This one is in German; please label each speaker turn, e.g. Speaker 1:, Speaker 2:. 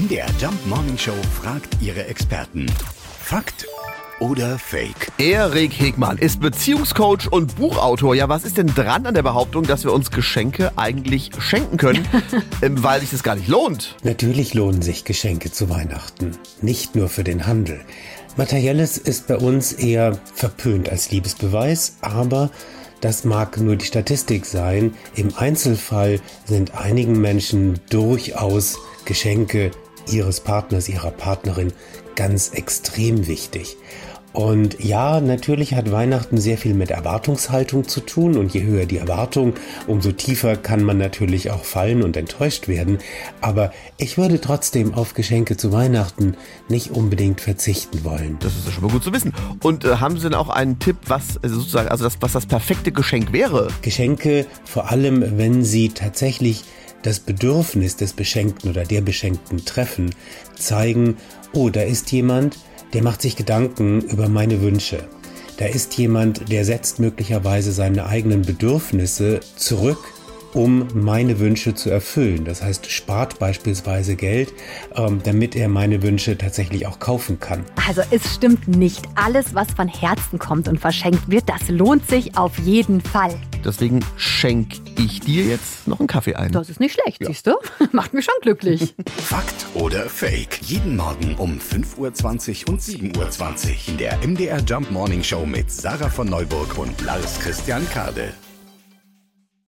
Speaker 1: MDR Jump Morning Show fragt ihre Experten. Fakt oder Fake?
Speaker 2: Erik Hegmann ist Beziehungscoach und Buchautor. Ja, was ist denn dran an der Behauptung, dass wir uns Geschenke eigentlich schenken können, ähm, weil sich das gar nicht lohnt?
Speaker 3: Natürlich lohnen sich Geschenke zu Weihnachten, nicht nur für den Handel. Materielles ist bei uns eher verpönt als Liebesbeweis, aber das mag nur die Statistik sein. Im Einzelfall sind einigen Menschen durchaus Geschenke ihres Partners, ihrer Partnerin ganz extrem wichtig. Und ja, natürlich hat Weihnachten sehr viel mit Erwartungshaltung zu tun und je höher die Erwartung, umso tiefer kann man natürlich auch fallen und enttäuscht werden. Aber ich würde trotzdem auf Geschenke zu Weihnachten nicht unbedingt verzichten wollen.
Speaker 2: Das ist ja schon mal gut zu wissen. Und äh, haben Sie denn auch einen Tipp, was äh, sozusagen, also das, was das perfekte Geschenk wäre?
Speaker 3: Geschenke, vor allem wenn sie tatsächlich das Bedürfnis des Beschenkten oder der Beschenkten treffen, zeigen, oh, da ist jemand, der macht sich Gedanken über meine Wünsche. Da ist jemand, der setzt möglicherweise seine eigenen Bedürfnisse zurück um meine Wünsche zu erfüllen. Das heißt, spart beispielsweise Geld, ähm, damit er meine Wünsche tatsächlich auch kaufen kann.
Speaker 4: Also es stimmt nicht. Alles, was von Herzen kommt und verschenkt wird, das lohnt sich auf jeden Fall.
Speaker 2: Deswegen schenke ich dir jetzt noch einen Kaffee ein.
Speaker 4: Das ist nicht schlecht, ja. siehst du? Macht mich schon glücklich.
Speaker 1: Fakt oder Fake? Jeden Morgen um 5.20 Uhr und 7.20 Uhr in der MDR Jump Morning Show mit Sarah von Neuburg und Lars Christian Kade.